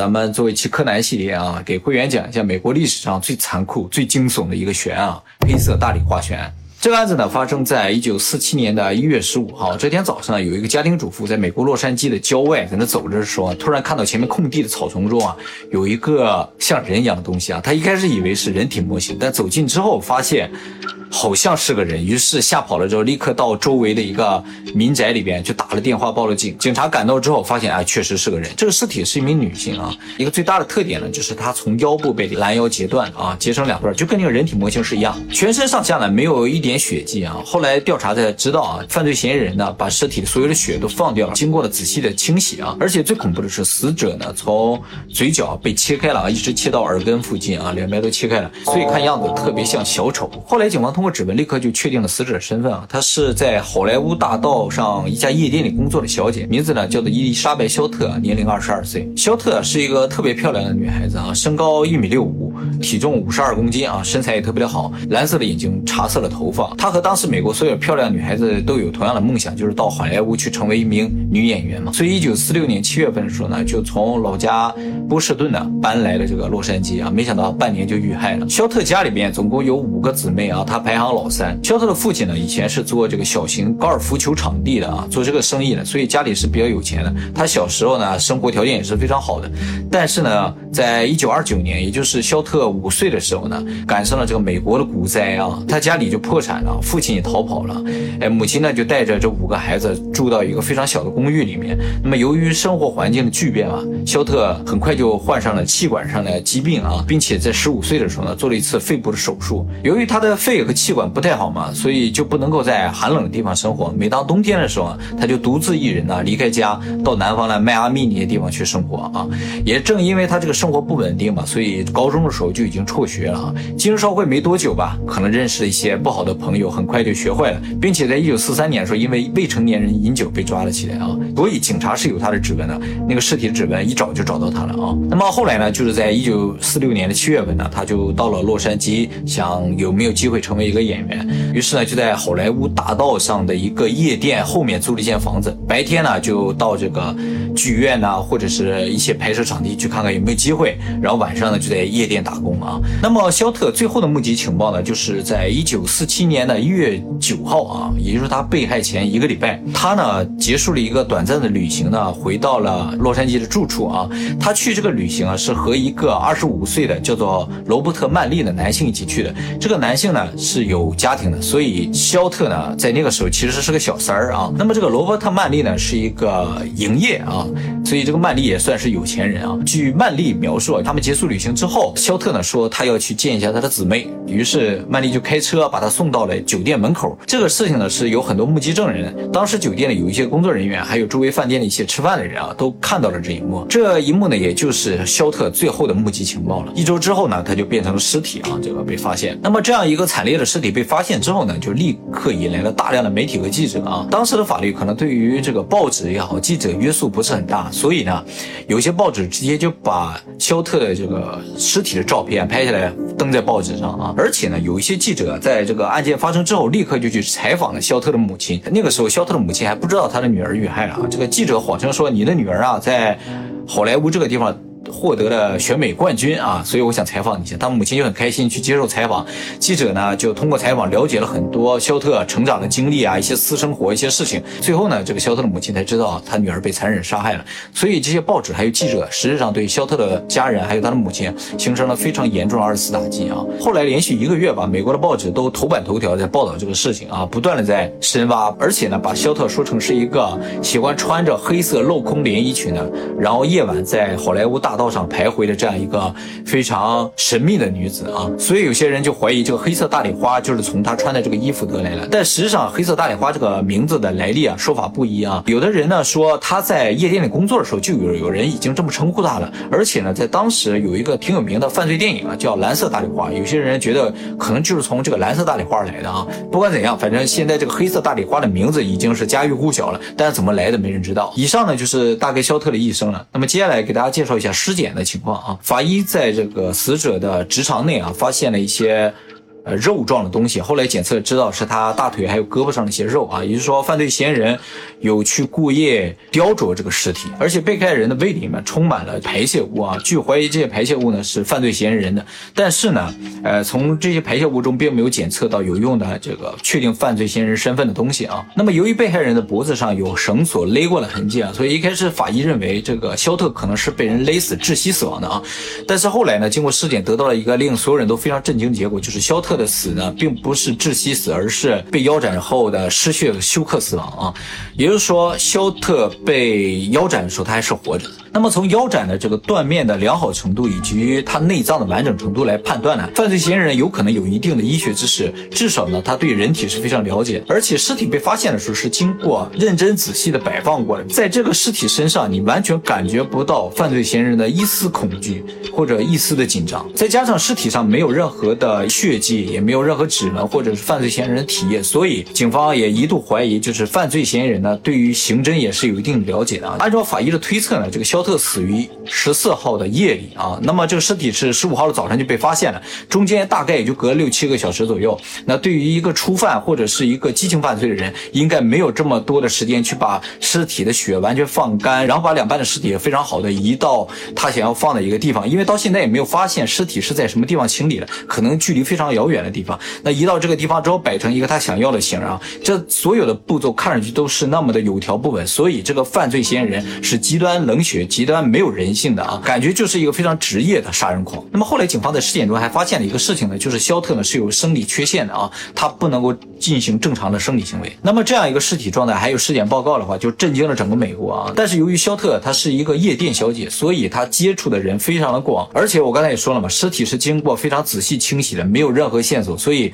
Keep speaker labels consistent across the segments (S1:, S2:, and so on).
S1: 咱们作为期柯南系列啊，给会员讲一下美国历史上最残酷、最惊悚的一个悬案——黑色大理化悬案。这个案子呢，发生在一九四七年的一月十五号。这天早上，有一个家庭主妇在美国洛杉矶的郊外，在那走着的时候，突然看到前面空地的草丛中啊，有一个像人一样的东西啊。她一开始以为是人体模型，但走近之后发现。好像是个人，于是吓跑了之后，立刻到周围的一个民宅里边去打了电话报了警。警察赶到之后，发现啊，确实是个人。这个尸体是一名女性啊，一个最大的特点呢，就是她从腰部被拦腰截断啊，截成两段，就跟那个人体模型是一样。全身上下呢没有一点点血迹啊。后来调查才知道啊，犯罪嫌疑人呢把尸体的所有的血都放掉了，经过了仔细的清洗啊。而且最恐怖的是，死者呢从嘴角被切开了啊，一直切到耳根附近啊，两边都切开了，所以看样子特别像小丑。后来警方通。过指纹，立刻就确定了死者的身份啊！她是在好莱坞大道上一家夜店里工作的小姐，名字呢叫做伊丽莎白·肖特，年龄二十二岁。肖特是一个特别漂亮的女孩子啊，身高一米六五，体重五十二公斤啊，身材也特别的好，蓝色的眼睛，茶色的头发。她和当时美国所有漂亮女孩子都有同样的梦想，就是到好莱坞去成为一名女演员嘛。所以一九四六年七月份的时候呢，就从老家波士顿呢搬来了这个洛杉矶啊，没想到半年就遇害了。肖特家里边总共有五个姊妹啊，她排行老三。肖特的父亲呢，以前是做这个小型高尔夫球场地的啊，做这个生意的，所以家里是比较有钱的。他小时候呢，生活条件也是非常好的。但是呢，在一九二九年，也就是肖特特五岁的时候呢，赶上了这个美国的股灾啊，他家里就破产了，父亲也逃跑了。哎，母亲呢就带着这五个孩子住到一个非常小的公寓里面。那么由于生活环境的巨变啊，肖特很快就患上了气管上的疾病啊，并且在十五岁的时候呢，做了一次肺部的手术。由于他的肺和气管不太好嘛，所以就不能够在寒冷的地方生活。每当冬天的时候，他就独自一人呢离开家，到南方的迈阿密那些地方去生活啊。也正因为他这个生活不稳定嘛，所以高中的时候时候就已经辍学了啊。进入社会没多久吧，可能认识了一些不好的朋友，很快就学坏了，并且在一九四三年的时候，因为未成年人饮酒被抓了起来啊。所以警察是有他的指纹的，那个尸体的指纹一找就找到他了啊。那么后来呢，就是在一九四六年的七月份呢，他就到了洛杉矶，想有没有机会成为一个演员。于是呢，就在好莱坞大道上的一个夜店后面租了一间房子，白天呢就到这个剧院呐，或者是一些拍摄场地去看看有没有机会，然后晚上呢就在夜店打工啊。那么肖特最后的目击情报呢，就是在一九四七年的一月九号啊，也就是他被害前一个礼拜，他呢结束了一个短暂的旅行呢，回到了洛杉矶的住处啊。他去这个旅行啊，是和一个二十五岁的叫做罗伯特曼利的男性一起去的。这个男性呢是有家庭的。所以肖特呢，在那个时候其实是个小三儿啊。那么这个罗伯特曼利呢，是一个营业啊，所以这个曼利也算是有钱人啊。据曼利描述，他们结束旅行之后，肖特呢说他要去见一下他的姊妹，于是曼丽就开车把他送到了酒店门口。这个事情呢是有很多目击证人，当时酒店里有一些工作人员，还有周围饭店的一些吃饭的人啊，都看到了这一幕。这一幕呢，也就是肖特最后的目击情报了。一周之后呢，他就变成了尸体啊，这个被发现。那么这样一个惨烈的尸体被发现。之后呢，就立刻引来了大量的媒体和记者啊。当时的法律可能对于这个报纸也好，记者约束不是很大，所以呢，有些报纸直接就把肖特的这个尸体照片拍下来登在报纸上啊。而且呢，有一些记者在这个案件发生之后，立刻就去采访了肖特的母亲。那个时候，肖特的母亲还不知道他的女儿遇害啊。这个记者谎称说：“你的女儿啊，在好莱坞这个地方。”获得了选美冠军啊，所以我想采访你一下。他母亲就很开心去接受采访。记者呢就通过采访了解了很多肖特成长的经历啊，一些私生活一些事情。最后呢，这个肖特的母亲才知道他女儿被残忍杀害了。所以这些报纸还有记者，实质上对肖特的家人还有他的母亲形成了非常严重的二次打击啊。后来连续一个月吧，美国的报纸都头版头条在报道这个事情啊，不断的在深挖，而且呢把肖特说成是一个喜欢穿着黑色镂空连衣裙的，然后夜晚在好莱坞大。道上徘徊的这样一个非常神秘的女子啊，所以有些人就怀疑这个黑色大礼花就是从她穿的这个衣服得来的。但实际上，黑色大礼花这个名字的来历啊，说法不一啊。有的人呢说她在夜店里工作的时候就有有人已经这么称呼她了，而且呢，在当时有一个挺有名的犯罪电影啊，叫《蓝色大礼花》。有些人觉得可能就是从这个蓝色大礼花来的啊。不管怎样，反正现在这个黑色大礼花的名字已经是家喻户晓了，但是怎么来的没人知道。以上呢就是大概肖特的一生了。那么接下来给大家介绍一下。尸检的情况啊，法医在这个死者的直肠内啊，发现了一些呃肉状的东西，后来检测知道是他大腿还有胳膊上的一些肉啊，也就是说犯罪嫌疑人有去故意雕琢这个尸体，而且被害人的胃里面充满了排泄物啊，据怀疑这些排泄物呢是犯罪嫌疑人的，但是呢，呃从这些排泄物中并没有检测到有用的这个确定犯罪嫌疑人身份的东西啊。那么由于被害人的脖子上有绳索勒过的痕迹啊，所以一开始法医认为这个肖特可能是被人勒死窒息死亡的啊，但是后来呢，经过尸检得到了一个令所有人都非常震惊的结果，就是肖特特的死呢并不是窒息死，而是被腰斩后的失血休克死亡啊，也就是说肖特被腰斩的时候他还是活着的。那么从腰斩的这个断面的良好程度以及他内脏的完整程度来判断呢，犯罪嫌疑人有可能有一定的医学知识，至少呢他对人体是非常了解，而且尸体被发现的时候是经过认真仔细的摆放过的，在这个尸体身上你完全感觉不到犯罪嫌疑人的一丝恐惧或者一丝的紧张，再加上尸体上没有任何的血迹，也没有任何指纹或者是犯罪嫌疑人的体液，所以警方也一度怀疑，就是犯罪嫌疑人呢对于刑侦也是有一定了解的。按照法医的推测呢，这个肖特死于十四号的夜里啊，那么这个尸体是十五号的早晨就被发现了，中间大概也就隔了六七个小时左右。那对于一个初犯或者是一个激情犯罪的人，应该没有这么多的时间去把尸体的血完全放干，然后把两半的尸体非常好的移到他想要放的一个地方，因为到现在也没有发现尸体是在什么地方清理的，可能距离非常遥远的地方。那移到这个地方之后，摆成一个他想要的形啊，这所有的步骤看上去都是那么的有条不紊，所以这个犯罪嫌疑人是极端冷血、极端没有人性的啊，感觉就是一个非常职业的杀人狂。那么后来警方在尸检中还发现了一个事情呢，就是肖特呢是有生理缺陷的啊，他不能够进行正常的生理行为。那么这样一个尸体状态还有尸检报告的话，就震惊了整个美国啊。但是由于肖特她是一个夜店小姐，所以她接触的人非常的广，而且我刚才也说了嘛，尸体是经过非常仔细清洗的，没有任何线索，所以。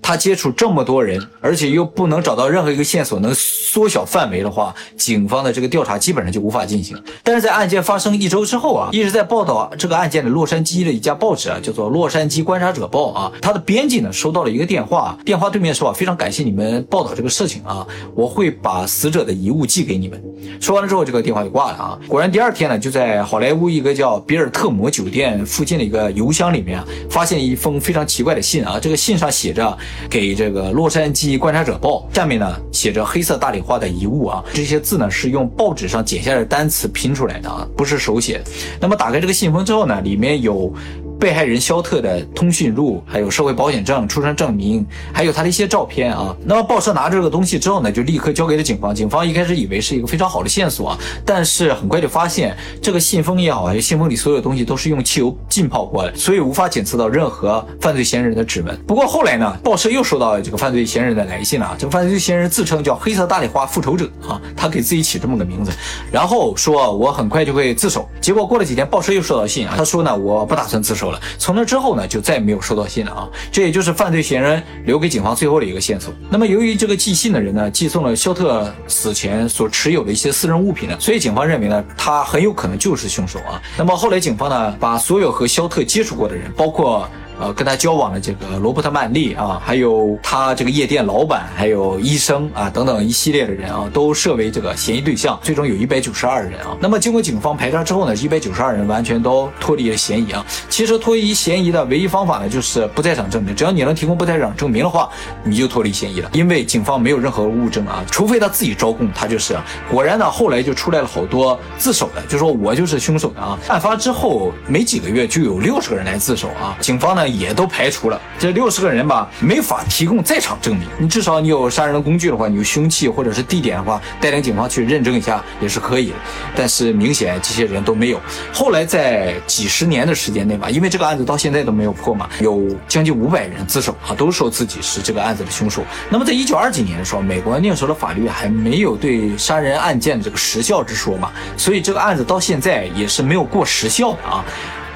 S1: 他接触这么多人，而且又不能找到任何一个线索能缩小范围的话，警方的这个调查基本上就无法进行。但是在案件发生一周之后啊，一直在报道这个案件的洛杉矶的一家报纸啊，叫做《洛杉矶观察者报》啊，他的编辑呢收到了一个电话，电话对面说啊，非常感谢你们报道这个事情啊，我会把死者的遗物寄给你们。说完了之后，这个电话就挂了啊。果然第二天呢，就在好莱坞一个叫比尔特摩酒店附近的一个邮箱里面啊，发现一封非常奇怪的信啊，这个信上写着。给这个洛杉矶观察者报，下面呢写着黑色大理花的遗物啊，这些字呢是用报纸上剪下来的单词拼出来的啊，不是手写。那么打开这个信封之后呢，里面有。被害人肖特的通讯录，还有社会保险证、出生证明，还有他的一些照片啊。那么报社拿这个东西之后呢，就立刻交给了警方。警方一开始以为是一个非常好的线索啊，但是很快就发现这个信封也好，还有信封里所有东西都是用汽油浸泡过的，所以无法检测到任何犯罪嫌疑人的指纹。不过后来呢，报社又收到了这个犯罪嫌疑人的来信了。这个犯罪嫌疑人自称叫黑色大丽花复仇者啊，他给自己起这么个名字，然后说我很快就会自首。结果过了几天，报社又收到信啊，他说呢，我不打算自首。从那之后呢，就再也没有收到信了啊！这也就是犯罪嫌疑人留给警方最后的一个线索。那么，由于这个寄信的人呢，寄送了肖特死前所持有的一些私人物品呢，所以警方认为呢，他很有可能就是凶手啊。那么后来警方呢，把所有和肖特接触过的人，包括。呃，跟他交往的这个罗伯特曼利啊，还有他这个夜店老板，还有医生啊等等一系列的人啊，都设为这个嫌疑对象。最终有一百九十二人啊。那么经过警方排查之后呢，一百九十二人完全都脱离了嫌疑啊。其实脱离嫌疑的唯一方法呢，就是不在场证明。只要你能提供不在场证明的话，你就脱离嫌疑了。因为警方没有任何物证啊，除非他自己招供，他就是。果然呢，后来就出来了好多自首的，就说我就是凶手的啊。案发之后没几个月，就有六十个人来自首啊。警方呢。也都排除了这六十个人吧，没法提供在场证明。你至少你有杀人的工具的话，你有凶器或者是地点的话，带领警方去认证一下也是可以的。但是明显这些人都没有。后来在几十年的时间内吧，因为这个案子到现在都没有破嘛，有将近五百人自首啊，都说自己是这个案子的凶手。那么在一九二几年的时候，美国那时候的法律还没有对杀人案件的这个时效之说嘛，所以这个案子到现在也是没有过时效的啊。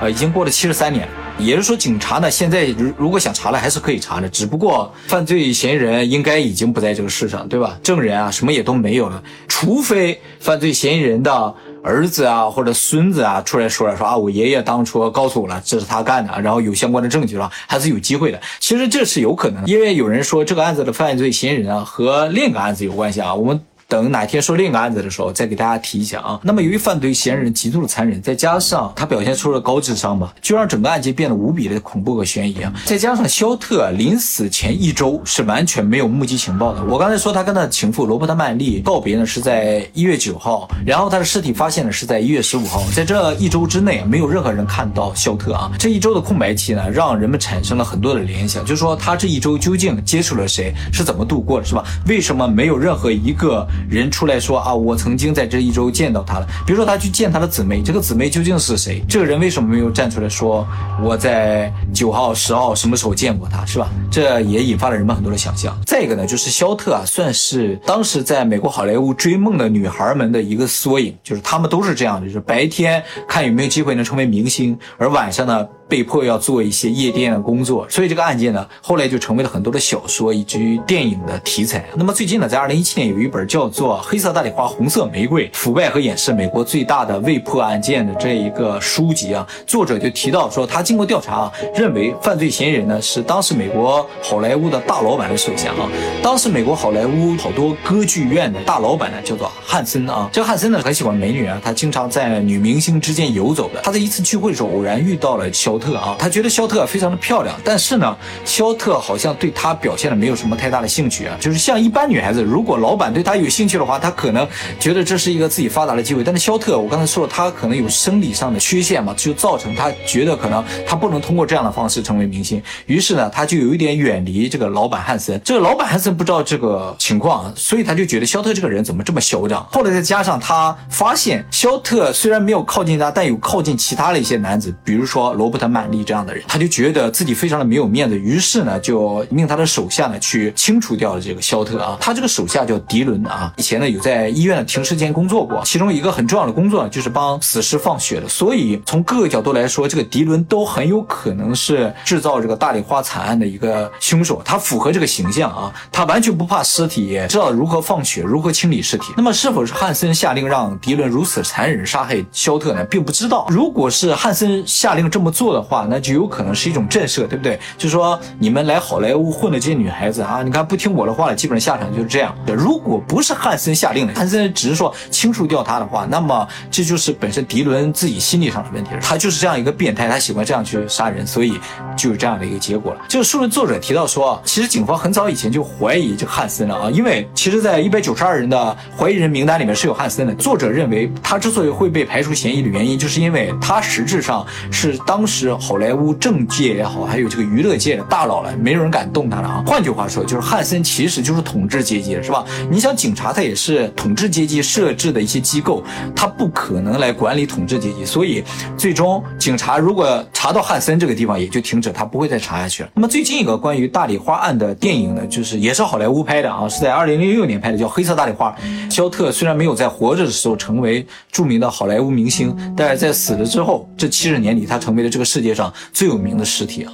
S1: 呃，已经过了七十三年。也就是说，警察呢，现在如如果想查了，还是可以查的。只不过犯罪嫌疑人应该已经不在这个世上，对吧？证人啊，什么也都没有了。除非犯罪嫌疑人的儿子啊或者孙子啊出来说了，说啊，我爷爷当初告诉我了，这是他干的，然后有相关的证据了，还是有机会的。其实这是有可能，因为有人说这个案子的犯罪嫌疑人啊和另一个案子有关系啊。我们。等哪天说另一个案子的时候再给大家提一下啊。那么由于犯罪嫌疑人极度的残忍，再加上他表现出了高智商吧，就让整个案件变得无比的恐怖和悬疑啊。再加上肖特临死前一周是完全没有目击情报的。我刚才说他跟他的情妇罗伯特曼丽告别呢是在一月九号，然后他的尸体发现呢是在一月十五号，在这一周之内没有任何人看到肖特啊。这一周的空白期呢，让人们产生了很多的联想，就是说他这一周究竟接触了谁，是怎么度过的，是吧？为什么没有任何一个人出来说啊，我曾经在这一周见到他了？比如说他去见他的姊妹，这个姊妹究竟是谁？这个人为什么没有站出来说我在九号、十号什么时候见过他，是吧？这也引发了人们很多的想象。再一个呢，就是肖特啊，算是当时在美国好莱坞追梦的女孩们的一个缩影，就是他们都是这样的，就是白天看有没有机会能成为明星，而晚上呢。被迫要做一些夜店的工作，所以这个案件呢，后来就成为了很多的小说以及电影的题材。那么最近呢，在二零一七年有一本叫做《黑色大礼花，红色玫瑰：腐败和掩饰美国最大的未破案件》的这一个书籍啊，作者就提到说，他经过调查啊，认为犯罪嫌疑人呢是当时美国好莱坞的大老板的手下啊。当时美国好莱坞好多歌剧院的大老板呢叫做汉森啊。这个汉森呢很喜欢美女啊，他经常在女明星之间游走的。他在一次聚会的时候偶然遇到了肖。特啊，他觉得肖特非常的漂亮，但是呢，肖特好像对他表现的没有什么太大的兴趣啊。就是像一般女孩子，如果老板对她有兴趣的话，她可能觉得这是一个自己发达的机会。但是肖特，我刚才说了，他可能有生理上的缺陷嘛，就造成他觉得可能他不能通过这样的方式成为明星。于是呢，他就有一点远离这个老板汉森。这个老板汉森不知道这个情况，所以他就觉得肖特这个人怎么这么嚣张。后来再加上他发现肖特虽然没有靠近他，但有靠近其他的一些男子，比如说罗伯特。曼丽这样的人，他就觉得自己非常的没有面子，于是呢，就命他的手下呢去清除掉了这个肖特啊。他这个手下叫迪伦啊，以前呢有在医院的停尸间工作过，其中一个很重要的工作就是帮死尸放血的。所以从各个角度来说，这个迪伦都很有可能是制造这个大丽花惨案的一个凶手，他符合这个形象啊，他完全不怕尸体，知道如何放血，如何清理尸体。那么是否是汉森下令让迪伦如此残忍杀害肖特呢？并不知道。如果是汉森下令这么做的，话那就有可能是一种震慑，对不对？就是说你们来好莱坞混的这些女孩子啊，你看不听我的话了，基本上下场就是这样。如果不是汉森下令的，汉森只是说清除掉他的话，那么这就是本身迪伦自己心理上的问题了，他就是这样一个变态，他喜欢这样去杀人，所以就有这样的一个结果了。这个书的作者提到说，其实警方很早以前就怀疑这汉森了啊，因为其实在一百九十二人的怀疑人名单里面是有汉森的。作者认为他之所以会被排除嫌疑的原因，就是因为他实质上是当时。是好莱坞政界也好，还有这个娱乐界的大佬了，没有人敢动他了啊。换句话说，就是汉森其实就是统治阶级，是吧？你想，警察他也是统治阶级设置的一些机构，他不可能来管理统治阶级，所以最终警察如果查到汉森这个地方，也就停止，他不会再查下去了。那么最近一个关于大礼花案的电影呢，就是也是好莱坞拍的啊，是在二零零六年拍的，叫《黑色大礼花》。肖特虽然没有在活着的时候成为著名的好莱坞明星，但是在死了之后，这七十年里，他成为了这个。世界上最有名的尸体啊。